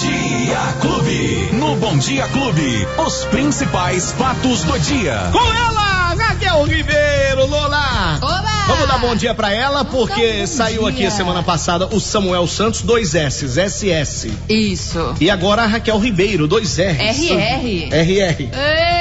Dia Clube. No Bom Dia Clube, os principais fatos do dia. Com ela, Raquel Ribeiro, Lola. Olá! Vamos dar bom dia pra ela, porque bom saiu aqui dia. a semana passada o Samuel Santos, dois S, SS. Isso. E agora a Raquel Ribeiro, dois R. RR. RR.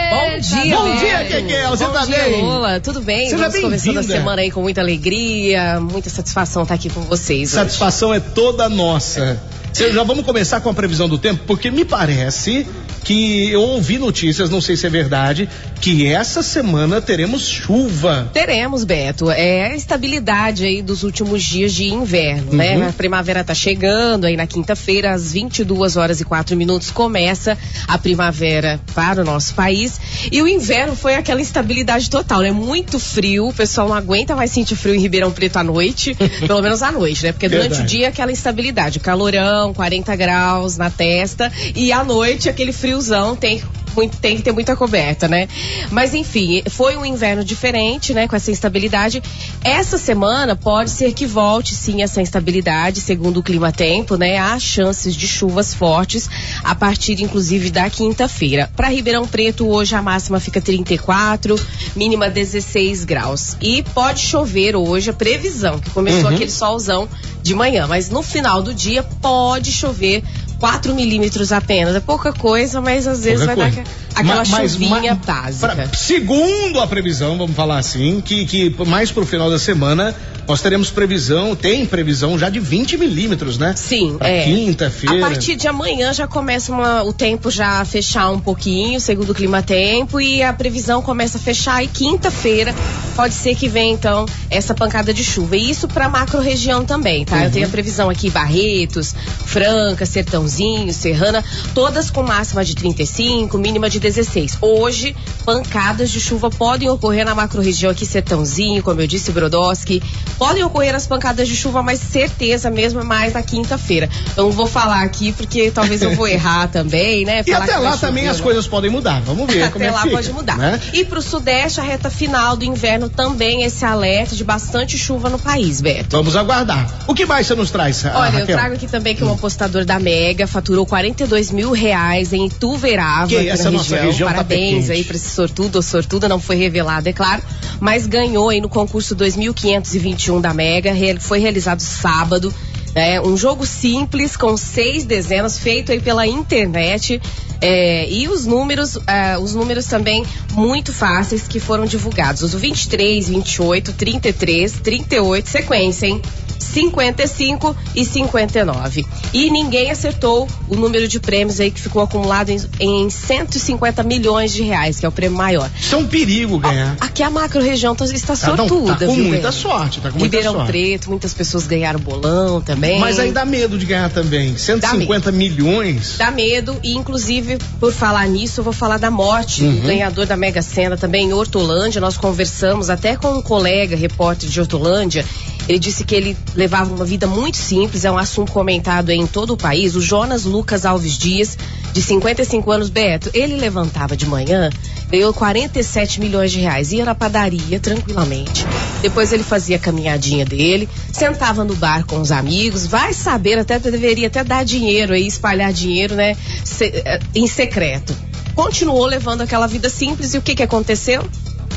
Bom dia, Bom dia, Kekel, você Bom tá dia, bem? Lola. Tudo bem? Seja Vamos começando a bem-vinda. semana aí com muita alegria, muita satisfação estar aqui com vocês. hoje. Satisfação é toda nossa. Cê- Já vamos começar com a previsão do tempo, porque me parece que eu ouvi notícias, não sei se é verdade, que essa semana teremos chuva. Teremos, Beto, é a estabilidade aí dos últimos dias de inverno, Uhum. né? A primavera tá chegando, aí na quinta-feira, às 22 horas e 4 minutos, começa a primavera para o nosso país. E o inverno foi aquela instabilidade total, né? Muito frio, o pessoal não aguenta mais sentir frio em Ribeirão Preto à noite, pelo menos à noite, né? Porque durante Verdade. o dia aquela instabilidade, calorão, 40 graus na testa, e à noite aquele friozão tem muito- tem que ter muita coberta, né? Mas enfim, foi um inverno diferente, né? Com essa instabilidade. Essa semana pode ser que volte sim essa instabilidade, segundo o clima tempo, né? Há chances de chuvas fortes a partir, inclusive, da quinta-feira. Para Ribeirão Preto, hoje a máxima fica 34, mínima 16 graus. E pode chover hoje, a previsão, que começou Uhum. aquele solzão de manhã. Mas no final do dia pode chover 4 milímetros apenas. É pouca coisa, mas às vezes Pouca vai coisa. dar aquela Ma- mas- chuvinha ma- básica. pra- segundo a previsão, vamos falar assim, que, que mais pro final da semana nós teremos previsão, tem previsão já de 20 milímetros, né? Sim, Pra é. quinta-feira. A partir de amanhã já começa uma- o tempo já a fechar um pouquinho, segundo o clima tempo, e a previsão começa a fechar e quinta-feira pode ser que venha então essa pancada de chuva. E isso para macro região também, tá? Uhum. Eu tenho a previsão aqui Barretos, Franca, Sertãozinho, Serrana, todas com máxima de 35, mínima de 16. Hoje, pancadas de chuva podem ocorrer na macro região aqui Sertãozinho, como eu disse, Brodowski. Podem ocorrer as pancadas de chuva, mas certeza mesmo é mais na quinta-feira. Eu não vou falar aqui porque talvez eu vou errar também, né? E Falar até que lá também chover, as né? coisas podem mudar. Vamos ver como Até é lá que fica, pode mudar. né? E pro sudeste, a reta final do inverno também esse alerta de bastante chuva no país, Beto. Vamos aguardar. O que mais você nos traz, ah, Olha, eu Raquel? trago aqui também que um apostador da Mega faturou 42 mil reais em Ituverava, Que essa na nossa região. região tá Parabéns quente. aí pra esse sortudo ou sortuda, não foi revelado, é claro. Mas ganhou aí no concurso 2521 da Mega, foi realizado sábado. Né? um jogo simples com seis dezenas, feito aí pela internet. é, e os números, ah, os números também muito fáceis que foram divulgados. Os 23, 28, 33, 38, sequência, hein? 55 e 59. E ninguém acertou o número de prêmios aí que ficou acumulado em, em 150 milhões de reais, que é o prêmio maior. Isso é um perigo ganhar. Aqui a macro região tá- está Tá, não, sortuda, tá com viu, muita Bento? sorte, tá com muita Ribeirão sorte. Preto, muitas pessoas ganharam bolão também. Mas aí dá medo de ganhar também. 150 milhões. Dá medo e inclusive por falar nisso eu vou falar da morte Uhum. do ganhador da Mega Sena também em Hortolândia. Nós conversamos até com um colega repórter de Hortolândia. Ele disse que ele levava uma vida muito simples, é um assunto comentado em todo o país. O Jonas Lucas Alves Dias, de 55 anos, Beto, ele levantava de manhã, ganhou 47 milhões de reais, ia na padaria tranquilamente. Depois ele fazia a caminhadinha dele, sentava no bar com os amigos, vai saber, até deveria até dar dinheiro aí, espalhar dinheiro, né, se- eh, em secreto. Continuou levando aquela vida simples e o que que aconteceu?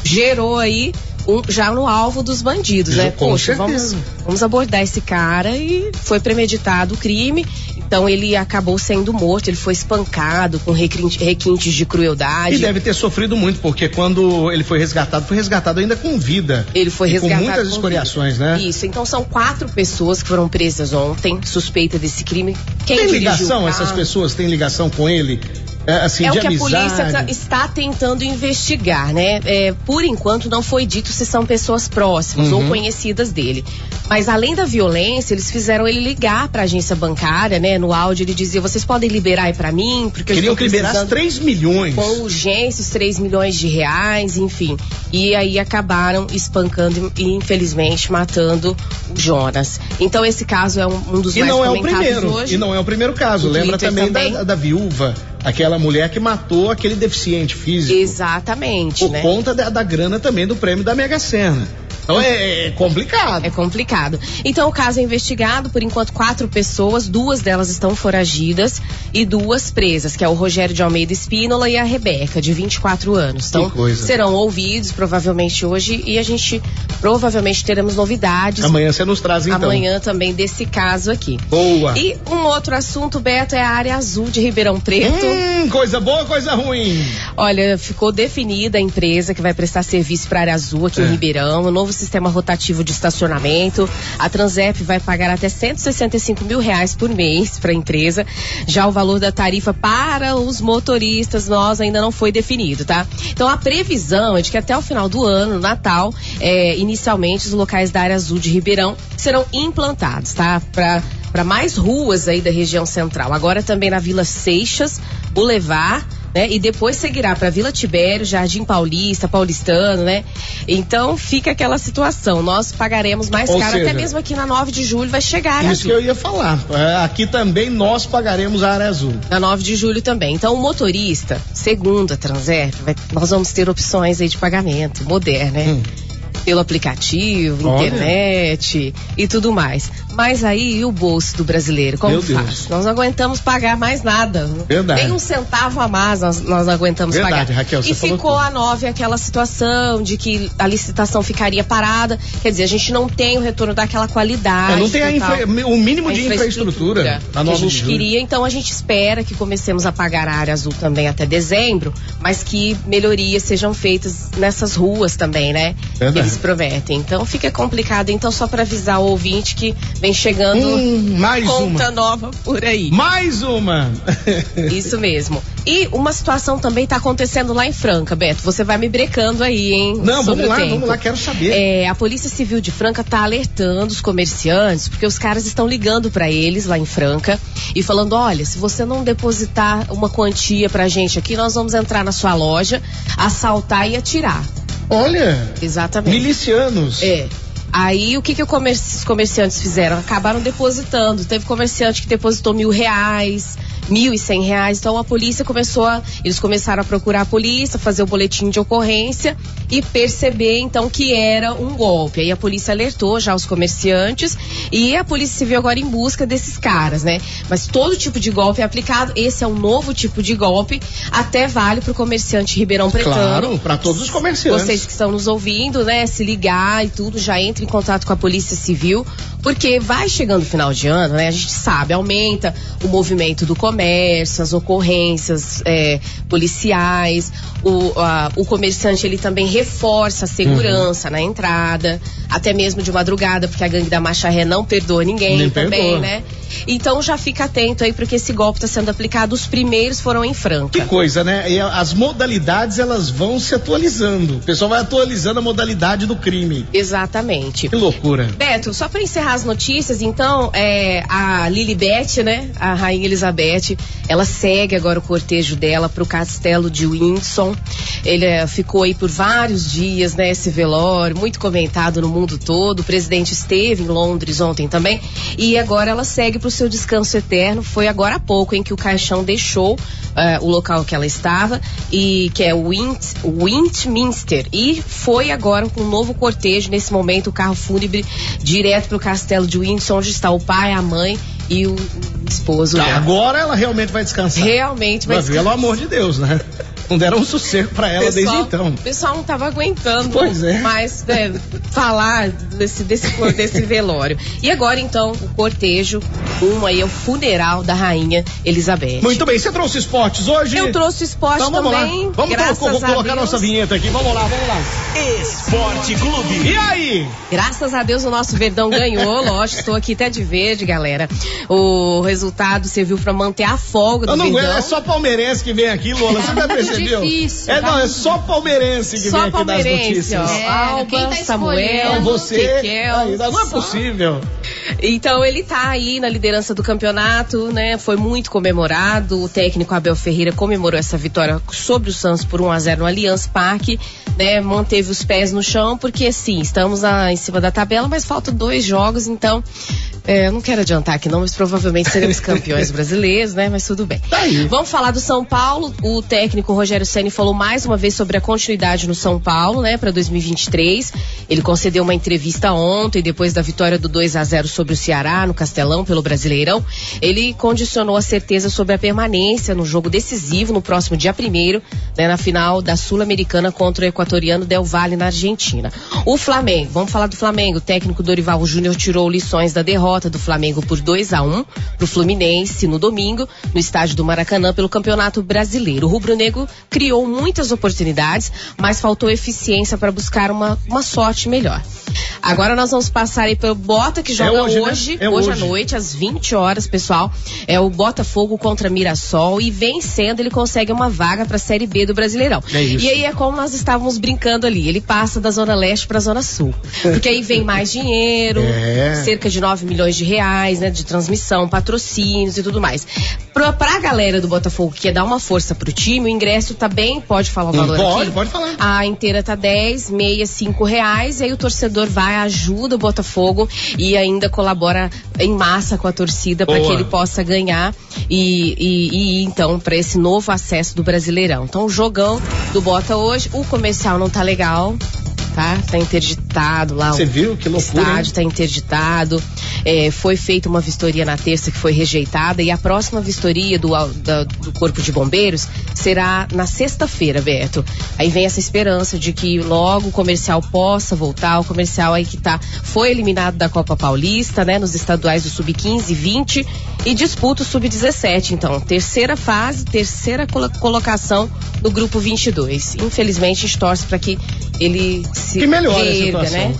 Gerou aí um- já no alvo dos bandidos, né? Com Poxa, vamos, vamos abordar esse cara e foi premeditado o crime. Então ele acabou sendo morto, ele foi espancado com requinte- requintes de crueldade. E deve ter sofrido muito, porque quando ele foi resgatado, foi resgatado ainda com vida. Ele foi E resgatado. Com muitas com escoriações, vida. né? Isso, então são quatro pessoas que foram presas ontem, suspeita desse crime. Quem Tem ligação? Essas pessoas têm ligação com ele? É, assim, É o que a amizade? polícia tá- está tentando investigar, né? É, por enquanto não foi dito se são pessoas próximas Uhum. ou conhecidas dele. Mas além da violência, eles fizeram ele ligar para a agência bancária, né? No áudio ele dizia: "Vocês podem liberar aí para mim, porque eu Queriam que liberasse precisando 3 milhões. com urgência os 3 milhões de reais, enfim. E aí acabaram espancando e infelizmente matando o Jonas. Então esse caso é um, um dos E mais não é o primeiro. hoje. E não é o primeiro caso. Lembra também, também. Da, da viúva, aquela mulher que matou aquele deficiente físico. Exatamente, Por né? conta da, da grana também do prêmio da Mega Sena. Então é, é complicado. É complicado. Então o caso é investigado, por enquanto quatro pessoas, duas delas estão foragidas e duas presas, que é o Rogério de Almeida Espínola e a Rebeca, de 24 anos. Então serão ouvidos provavelmente hoje e a gente provavelmente teremos novidades. Amanhã você nos traz então. Amanhã também desse caso aqui. Boa. E um outro assunto, Beto, é a área azul de Ribeirão Preto. Hum, coisa boa, coisa ruim. Olha, ficou definida a empresa que vai prestar serviço para a área azul aqui é. em Ribeirão, o novo sistema rotativo de estacionamento. A Transep vai pagar até 165 mil reais por mês para a empresa. Já o valor da tarifa para os motoristas, nós ainda não foi definido, tá? Então a previsão é de que até o final do ano, Natal, é, inicialmente os locais da área azul de Ribeirão serão implantados, tá? Para para mais ruas aí da região central. Agora também na Vila Seixas, Boulevard né? E depois seguirá para Vila Tibério, Jardim Paulista, Paulistano, né? Então fica aquela situação. Nós pagaremos mais Ou caro, seja, até mesmo aqui na 9 de julho vai chegar Isso azul. que eu ia falar. É, aqui também nós pagaremos a área azul. Na 9 de julho também. Então o motorista, segundo a Transerp, nós vamos ter opções aí de pagamento moderno, né? Hum pelo aplicativo, Olha. internet e tudo mais. Mas aí e o bolso do brasileiro, como Meu faz? Deus. Nós não aguentamos pagar mais nada. Verdade. Nem um centavo a mais nós, nós aguentamos Verdade, pagar. Raquel, e ficou a nove aquela situação de que a licitação ficaria parada. Quer dizer, a gente não tem o retorno daquela qualidade. É, não tem a infra, o mínimo a de infraestrutura. infraestrutura que a gente queria, então a gente espera que comecemos a pagar a área azul também até dezembro, mas que melhorias sejam feitas nessas ruas também, né? Verdade. Eles prometem. Então fica complicado. Então, só para avisar o ouvinte que Vem chegando hum, mais conta uma. nova por aí. Mais uma! Isso mesmo. E uma situação também está acontecendo lá em Franca, Beto. Você vai me brecando aí, hein? Não, vamos lá, vamos lá, quero saber. É, a Polícia Civil de Franca está alertando os comerciantes, porque os caras estão ligando para eles lá em Franca e falando: olha, se você não depositar uma quantia pra gente aqui, nós vamos entrar na sua loja, assaltar e atirar. Olha! Exatamente. Milicianos. É. Aí o que, que os comerciantes fizeram? Acabaram depositando. Teve comerciante que depositou mil reais, mil e cem reais. Então a polícia começou a, eles começaram a procurar a polícia, fazer o boletim de ocorrência e perceber então que era um golpe. Aí a polícia alertou já os comerciantes e a polícia civil agora em busca desses caras, né? Mas todo tipo de golpe é aplicado. Esse é um novo tipo de golpe, até vale para o comerciante Ribeirão Pretano. Claro, para todos os comerciantes. Vocês que estão nos ouvindo, né? Se ligar e tudo, já entre em contato com a polícia civil, porque vai chegando o final de ano, né? A gente sabe, aumenta o movimento do comércio as ocorrências é, policiais, o, a, o comerciante ele também reforça a segurança uhum. na entrada, até mesmo de madrugada, porque a gangue da Macharré não perdoa ninguém Nem também, perdoa. né? Então já fica atento aí porque esse golpe está sendo aplicado. Os primeiros foram em Franca. Que coisa, né? E as modalidades elas vão se atualizando. O pessoal vai atualizando a modalidade do crime. Exatamente. Que loucura. Beto, só para encerrar as notícias, então, é, a Lilibet, né? A Rainha Elizabeth, ela segue agora o cortejo dela para o castelo de Windsor. Ele é, ficou aí por vários dias, né? Esse velório, muito comentado no mundo todo. O presidente esteve em Londres ontem também. E agora ela segue para o seu descanso eterno. Foi agora há pouco em que o caixão deixou uh, o local que ela estava, e que é o Wint, Wintminster. E foi agora com um novo cortejo, nesse momento, o carro fúnebre direto para o castelo de Windsor, onde está o pai, a mãe e o esposo. Tá, agora ela realmente vai descansar. Realmente vai descansar. Pelo amor de Deus, né? Não deram um sossego para ela pessoal, desde então. O pessoal não tava aguentando pois é. mais é, falar desse, desse, desse velório. E agora, então, o cortejo, um aí é o funeral da rainha Elizabeth. Muito bem, você trouxe esportes hoje? Eu trouxe esporte então, vamos também. Lá. Vamos graças co co colocar nossa vinheta aqui. Vamos lá, vamos lá. Esporte Clube. E aí? Graças a Deus o nosso Verdão ganhou, lógico, estou aqui até de verde, galera. O resultado serviu para manter a folga do Eu não Verdão. É só palmeirense que vem aqui, Lola. Você já percebeu? Difícil, é, não, é só palmeirense que só vem aqui das notícias. Ó, é, Alba, Samuel. Então, você Ezequiel. Ainda não é possível. Então ele tá aí na liderança do campeonato, né? Foi muito comemorado. O técnico Abel Ferreira comemorou essa vitória sobre o Santos por 1 a 0 no Allianz Parque, né? Manteve os pés no chão porque sim, estamos em cima da tabela, mas faltam dois jogos, então é, eu não quero adiantar aqui não, mas provavelmente seremos campeões brasileiros, né? Mas tudo bem. Tá. Vamos falar do São Paulo. O técnico Rogério Ceni falou mais uma vez sobre a continuidade no São Paulo, né, para 2023. Ele concedeu uma entrevista ontem, depois da vitória do 2 a 0 sobre o Ceará no Castelão pelo Brasileirão. Ele condicionou a certeza sobre a permanência no jogo decisivo no próximo dia 1 né, na final da Sul-Americana contra o equatoriano Del Valle na Argentina. O Flamengo, vamos falar do Flamengo. O técnico Dorival Júnior tirou lições da derrota do Flamengo por 2 a 1 pro Fluminense no domingo, no estádio do Maracanã pelo Campeonato Brasileiro. O rubro-negro criou muitas oportunidades, mas faltou eficiência para buscar uma, uma sorte melhor. Agora nós vamos passar aí pelo Bota que joga hoje, hoje, né? É hoje, hoje. à noite, às 20 horas, pessoal. É o Botafogo contra Mirassol e vencendo ele consegue uma vaga para a Série B do Brasileirão. É. E aí é como nós estávamos brincando ali, ele passa da Zona Leste para a Zona Sul. Porque aí vem mais dinheiro, É. cerca de 9 milhões de reais, né, de transmissão, patrocínios e tudo mais. Pra, pra galera do Botafogo que quer dar uma força pro time, o ingresso tá bem, pode falar o valor pode, aqui? pode falar. A inteira tá 10, meia, 5 reais. E aí o torcedor vai, ajuda o Botafogo e ainda colabora em massa com a torcida para que ele possa ganhar e, e, e ir, então para esse novo acesso do Brasileirão. Então o jogão do Bota hoje, o comercial não tá legal. Tá? Tá interditado lá. Você o viu? Que loucura, hein? Estádio tá interditado. É, foi feita uma vistoria na terça que foi rejeitada e a próxima vistoria do, da- do Corpo de Bombeiros será na sexta-feira, Beto. Aí vem essa esperança de que logo o comercial possa voltar. O comercial aí que tá, foi eliminado da Copa Paulista, né? Nos estaduais do Sub-15 e 20 e disputa o Sub-17. Então, terceira fase, terceira colo- colocação no grupo 22. Infelizmente, a gente torce para que ele se Que melhore a reerga, situação. né?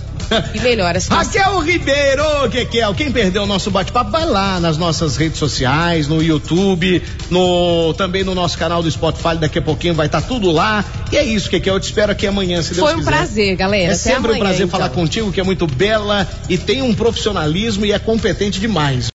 E melhora a situação. Raquel Ribeiro, Kekel, quem perdeu o nosso bate-papo, vai lá nas nossas redes sociais, no YouTube, no, também no nosso canal do Spotify, daqui a pouquinho vai estar tudo lá. E é isso, Kekel, eu te espero aqui amanhã, se Deus Foi um quiser. prazer, galera. É Até sempre um amanhã, prazer então. falar contigo, que é muito bela e tem um profissionalismo e é competente demais.